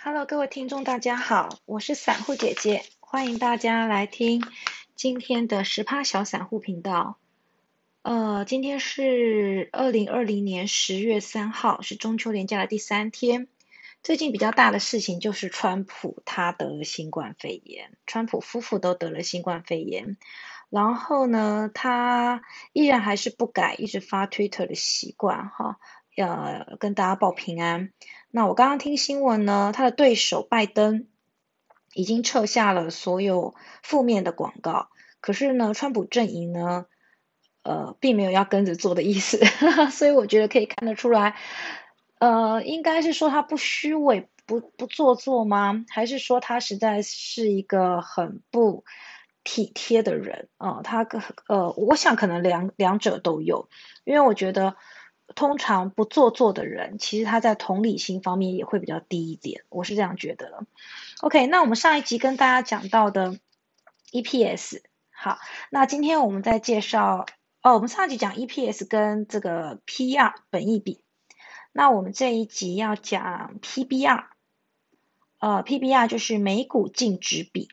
Hello，各位听众，大家好，我是散户姐姐，欢迎大家来听今天的十趴小散户频道。呃，今天是二零二零年十月三号，是中秋连假的第三天。最近比较大的事情就是川普他得了新冠肺炎，川普夫妇都得了新冠肺炎。然后呢，他依然还是不改一直发 Twitter 的习惯，哈，呃跟大家报平安。那我刚刚听新闻呢，他的对手拜登已经撤下了所有负面的广告，可是呢，川普阵营呢，呃，并没有要跟着做的意思，所以我觉得可以看得出来，呃，应该是说他不虚伪、不不做作吗？还是说他实在是一个很不？体贴的人啊，他呃，我想可能两两者都有，因为我觉得通常不做作的人，其实他在同理心方面也会比较低一点，我是这样觉得的。OK，那我们上一集跟大家讲到的 EPS，好，那今天我们再介绍哦，我们上一集讲 EPS 跟这个 PR 本益比，那我们这一集要讲 PBR，呃，PBR 就是每股净值比。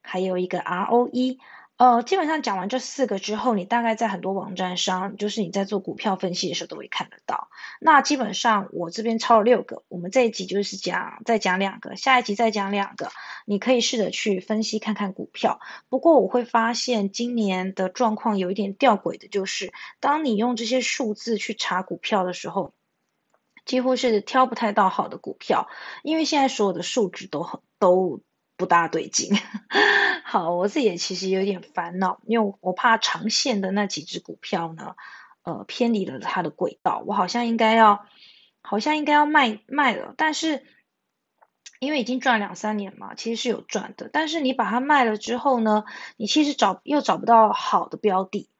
还有一个 ROE，呃，基本上讲完这四个之后，你大概在很多网站上，就是你在做股票分析的时候都会看得到。那基本上我这边抄了六个，我们这一集就是讲再讲两个，下一集再讲两个，你可以试着去分析看看股票。不过我会发现今年的状况有一点吊诡的，就是当你用这些数字去查股票的时候，几乎是挑不太到好的股票，因为现在所有的数值都很都。不大对劲，好，我自己也其实有点烦恼，因为我怕长线的那几只股票呢，呃，偏离了它的轨道，我好像应该要，好像应该要卖卖了，但是因为已经赚两三年嘛，其实是有赚的，但是你把它卖了之后呢，你其实找又找不到好的标的。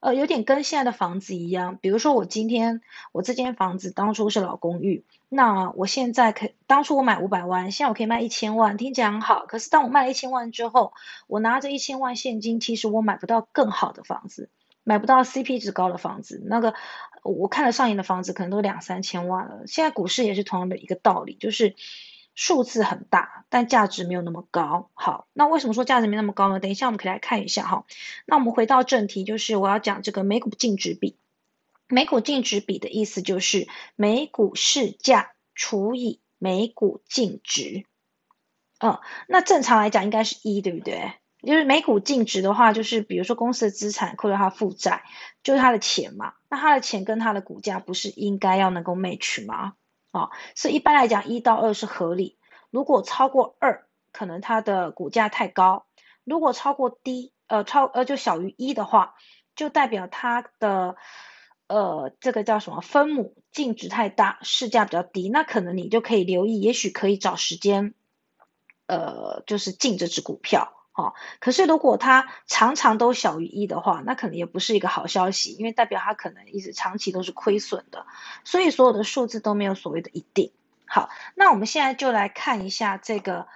呃，有点跟现在的房子一样，比如说我今天我这间房子当初是老公寓，那我现在可当初我买五百万，现在我可以卖一千万，听起来很好。可是当我卖了一千万之后，我拿着一千万现金，其实我买不到更好的房子，买不到 CP 值高的房子。那个我看了上瘾的房子，可能都两三千万了。现在股市也是同样的一个道理，就是。数字很大，但价值没有那么高。好，那为什么说价值没那么高呢？等一下我们可以来看一下哈。那我们回到正题，就是我要讲这个每股净值比。每股净值比的意思就是每股市价除以每股净值。嗯，那正常来讲应该是一对不对？就是每股净值的话，就是比如说公司的资产扣掉它负债，就是它的钱嘛。那它的钱跟它的股价不是应该要能够 match 吗？啊，所以一般来讲，一到二是合理。如果超过二，可能它的股价太高；如果超过低，呃，超呃就小于一的话，就代表它的呃这个叫什么分母净值太大，市价比较低。那可能你就可以留意，也许可以找时间，呃，就是进这只股票。哦，可是如果它常常都小于一的话，那可能也不是一个好消息，因为代表它可能一直长期都是亏损的。所以所有的数字都没有所谓的一定。好，那我们现在就来看一下这个，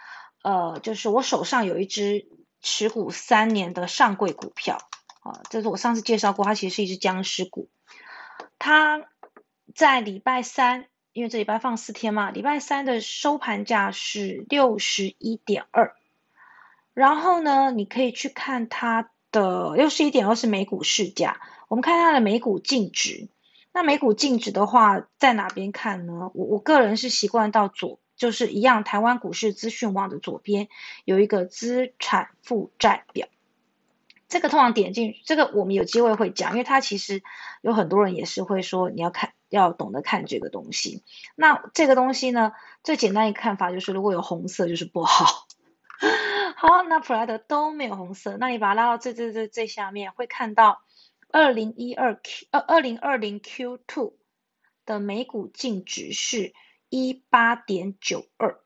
呃，就是我手上有一只持股三年的上柜股票，啊，这是我上次介绍过，它其实是一只僵尸股。它在礼拜三，因为这礼拜放四天嘛，礼拜三的收盘价是六十一点二。然后呢，你可以去看它的六十一点二是每股市价，我们看它的每股净值。那每股净值的话，在哪边看呢？我我个人是习惯到左，就是一样，台湾股市资讯网的左边有一个资产负债表。这个通常点进这个，我们有机会会讲，因为它其实有很多人也是会说你要看，要懂得看这个东西。那这个东西呢，最简单一看法就是，如果有红色就是不好。好，那普莱德都没有红色，那你把它拉到最最最最下面，会看到二零一二 Q 呃二零二零 Q two 的每股净值是一八点九二，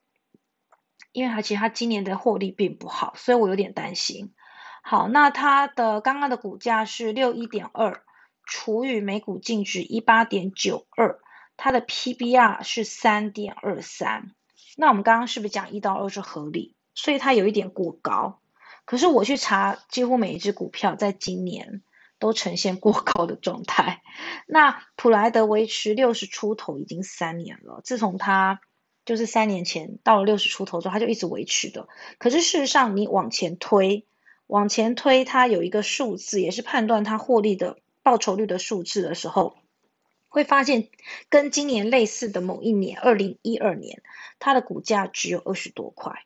因为它其实它今年的获利并不好，所以我有点担心。好，那它的刚刚的股价是六一点二除以每股净值一八点九二，它的 PBR 是三点二三，那我们刚刚是不是讲一到二是合理？所以它有一点过高，可是我去查，几乎每一只股票在今年都呈现过高的状态。那普莱德维持六十出头已经三年了，自从它就是三年前到了六十出头之后，它就一直维持的。可是事实上，你往前推，往前推，它有一个数字，也是判断它获利的报酬率的数字的时候，会发现跟今年类似的某一年，二零一二年，它的股价只有二十多块。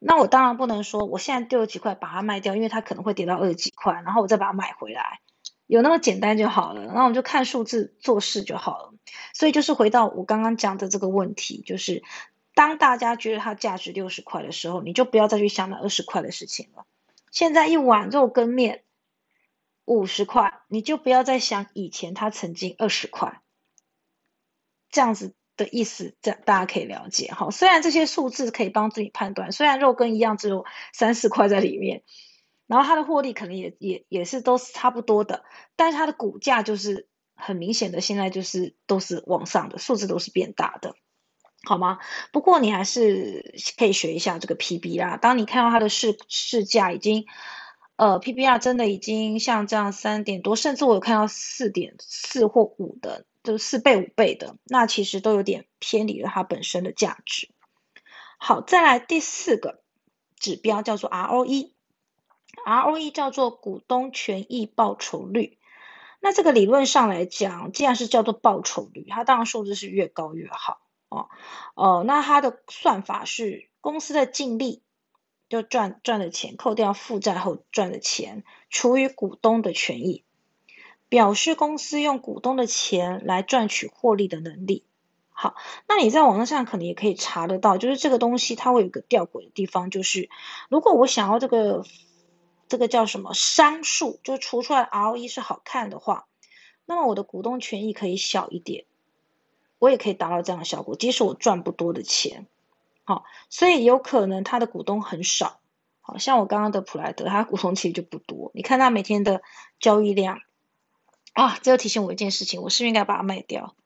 那我当然不能说我现在丢了几块把它卖掉，因为它可能会跌到二十几块，然后我再把它买回来，有那么简单就好了。然后我们就看数字做事就好了。所以就是回到我刚刚讲的这个问题，就是当大家觉得它价值六十块的时候，你就不要再去想那二十块的事情了。现在一碗肉羹面五十块，你就不要再想以前它曾经二十块，这样子。的意思，这大家可以了解哈。虽然这些数字可以帮助你判断，虽然肉跟一样只有三四块在里面，然后它的获利可能也也也是都是差不多的，但是它的股价就是很明显的，现在就是都是往上的，数字都是变大的，好吗？不过你还是可以学一下这个 PBR，当你看到它的市市价已经，呃，PBR 真的已经像这样三点多，甚至我有看到四点四或五的。就四倍五倍的，那其实都有点偏离了它本身的价值。好，再来第四个指标叫做 ROE，ROE 叫做股东权益报酬率。那这个理论上来讲，既然是叫做报酬率，它当然数字是越高越好哦。哦，那它的算法是公司的净利就赚赚的钱，扣掉负债后赚的钱，除以股东的权益。表示公司用股东的钱来赚取获利的能力。好，那你在网络上可能也可以查得到，就是这个东西它会有个吊诡的地方，就是如果我想要这个这个叫什么商数，就除出来 ROE 是好看的话，那么我的股东权益可以小一点，我也可以达到这样的效果，即使我赚不多的钱。好，所以有可能他的股东很少，好像我刚刚的普莱德，他股东其实就不多，你看他每天的交易量。啊，这又提醒我一件事情，我是不是应该把它卖掉？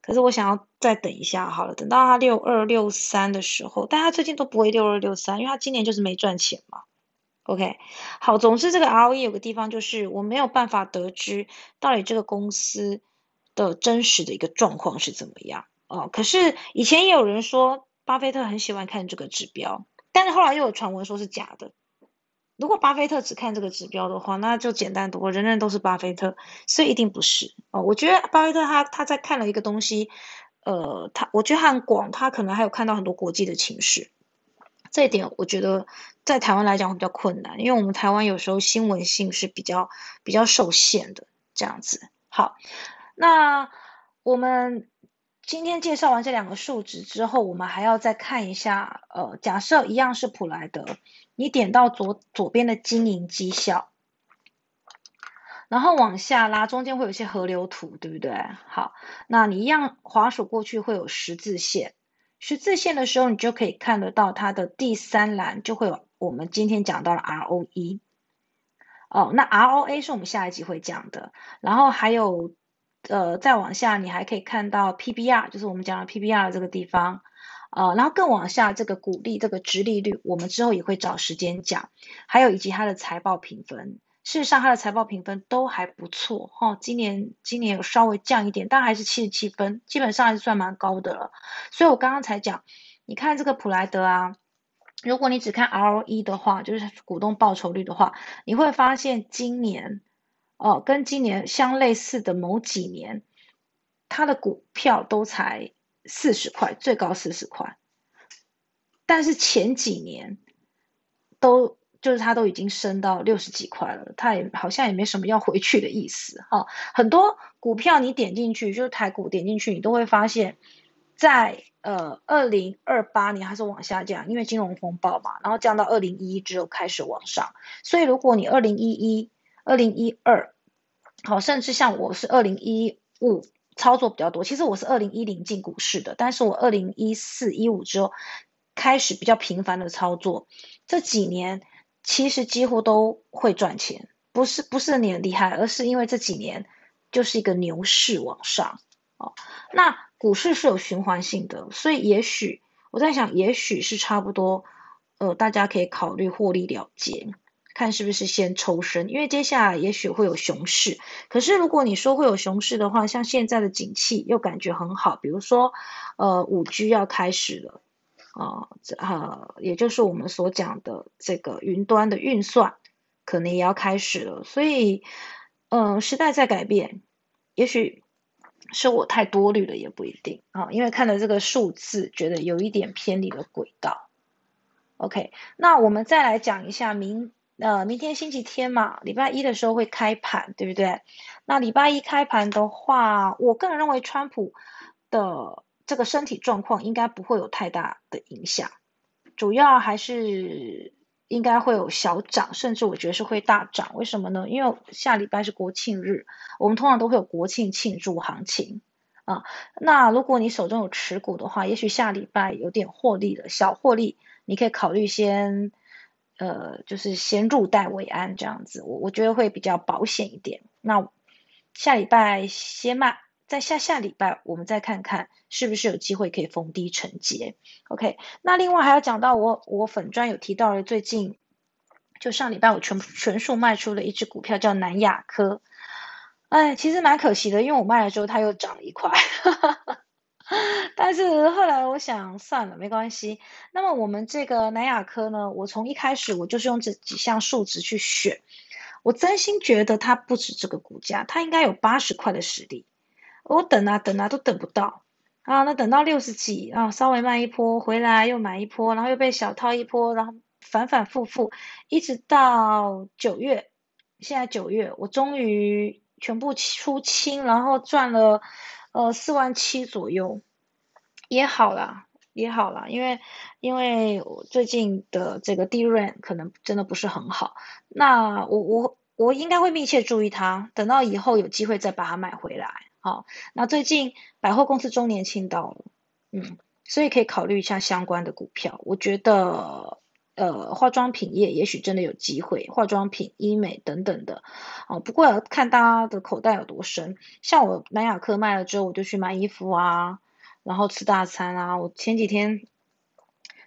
可是我想要再等一下，好了，等到它六二六三的时候，但它最近都不会六二六三，因为它今年就是没赚钱嘛。OK，好，总之这个 ROE 有个地方就是我没有办法得知到底这个公司的真实的一个状况是怎么样哦。可是以前也有人说巴菲特很喜欢看这个指标，但是后来又有传闻说是假的。如果巴菲特只看这个指标的话，那就简单多，人人都是巴菲特，所以一定不是哦。我觉得巴菲特他他在看了一个东西，呃，他我觉得很广，他可能还有看到很多国际的情势，这一点我觉得在台湾来讲会比较困难，因为我们台湾有时候新闻性是比较比较受限的这样子。好，那我们今天介绍完这两个数值之后，我们还要再看一下，呃，假设一样是普莱德。你点到左左边的经营绩效，然后往下拉，中间会有一些河流图，对不对？好，那你一样滑鼠过去会有十字线，十字线的时候，你就可以看得到它的第三栏就会有我们今天讲到的 ROE。哦，那 ROA 是我们下一集会讲的，然后还有呃再往下，你还可以看到 PBR，就是我们讲的 PBR 这个地方。呃，然后更往下，这个股利、这个值利率，我们之后也会找时间讲，还有以及它的财报评分。事实上，它的财报评分都还不错哈。今年今年有稍微降一点，但还是七十七分，基本上还是算蛮高的了。所以我刚刚才讲，你看这个普莱德啊，如果你只看 ROE 的话，就是股东报酬率的话，你会发现今年哦，跟今年相类似的某几年，它的股票都才。四十块，最高四十块，但是前几年都就是它都已经升到六十几块了，它也好像也没什么要回去的意思哈。很多股票你点进去，就是台股点进去，你都会发现，在呃二零二八年还是往下降，因为金融风暴嘛，然后降到二零一一之后开始往上。所以如果你二零一一、二零一二，好，甚至像我是二零一五。操作比较多，其实我是二零一零进股市的，但是我二零一四一五之后开始比较频繁的操作，这几年其实几乎都会赚钱，不是不是你很厉害，而是因为这几年就是一个牛市往上哦。那股市是有循环性的，所以也许我在想，也许是差不多，呃，大家可以考虑获利了结。看是不是先抽身，因为接下来也许会有熊市。可是如果你说会有熊市的话，像现在的景气又感觉很好，比如说呃五 G 要开始了，啊，这呃也就是我们所讲的这个云端的运算可能也要开始了，所以嗯时代在改变，也许。是我太多虑了，也不一定啊，因为看了这个数字，觉得有一点偏离了轨道。OK，那我们再来讲一下明呃明天星期天嘛，礼拜一的时候会开盘，对不对？那礼拜一开盘的话，我个人认为川普的这个身体状况应该不会有太大的影响，主要还是。应该会有小涨，甚至我觉得是会大涨。为什么呢？因为下礼拜是国庆日，我们通常都会有国庆庆祝行情啊。那如果你手中有持股的话，也许下礼拜有点获利了，小获利，你可以考虑先呃，就是先入袋为安这样子。我我觉得会比较保险一点。那下礼拜先卖。在下下礼拜，我们再看看是不是有机会可以逢低承接。OK，那另外还要讲到我我粉专有提到了，最近就上礼拜我全全数卖出了一只股票叫南亚科，哎，其实蛮可惜的，因为我卖了之后它又涨了一块，但是后来我想算了，没关系。那么我们这个南亚科呢，我从一开始我就是用这几项数值去选，我真心觉得它不止这个股价，它应该有八十块的实力。我等啊等啊都等不到啊，那等到六十几啊，稍微卖一波回来又买一波，然后又被小套一波，然后反反复复，一直到九月，现在九月我终于全部出清，然后赚了呃四万七左右，也好啦，也好啦，因为因为我最近的这个利润可能真的不是很好，那我我我应该会密切注意它，等到以后有机会再把它买回来。好，那最近百货公司周年庆到了，嗯，所以可以考虑一下相关的股票。我觉得，呃，化妆品业也许真的有机会，化妆品、医美等等的，哦，不过要看大家的口袋有多深。像我南亚科卖了之后，我就去买衣服啊，然后吃大餐啊。我前几天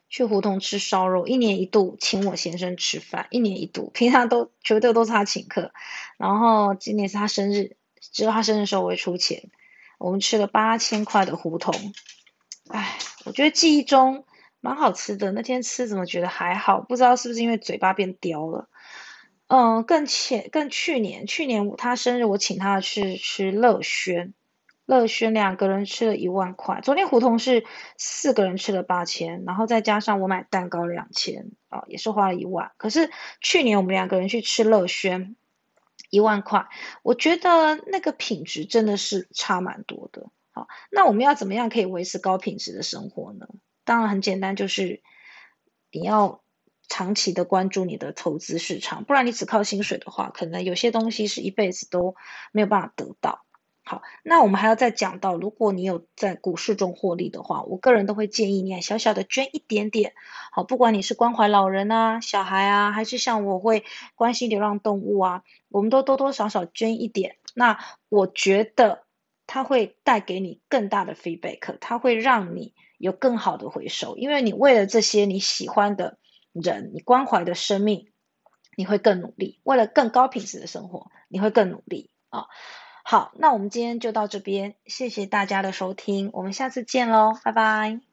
去胡同吃烧肉，一年一度请我先生吃饭，一年一度，平常都绝对都是他请客，然后今年是他生日。只有他生日时候我会出钱，我们吃了八千块的胡同，哎，我觉得记忆中蛮好吃的。那天吃怎么觉得还好？不知道是不是因为嘴巴变刁了。嗯，更前更去年，去年他生日我请他去吃乐轩，乐轩两个人吃了一万块。昨天胡同是四个人吃了八千，然后再加上我买蛋糕两千，啊，也是花了一万。可是去年我们两个人去吃乐轩。一万块，我觉得那个品质真的是差蛮多的。好，那我们要怎么样可以维持高品质的生活呢？当然很简单，就是你要长期的关注你的投资市场，不然你只靠薪水的话，可能有些东西是一辈子都没有办法得到。好，那我们还要再讲到，如果你有在股市中获利的话，我个人都会建议你小小的捐一点点。好，不管你是关怀老人啊、小孩啊，还是像我会关心流浪动物啊，我们都多多少少捐一点。那我觉得它会带给你更大的 feedback，它会让你有更好的回收，因为你为了这些你喜欢的人，你关怀的生命，你会更努力。为了更高品质的生活，你会更努力啊。好，那我们今天就到这边，谢谢大家的收听，我们下次见喽，拜拜。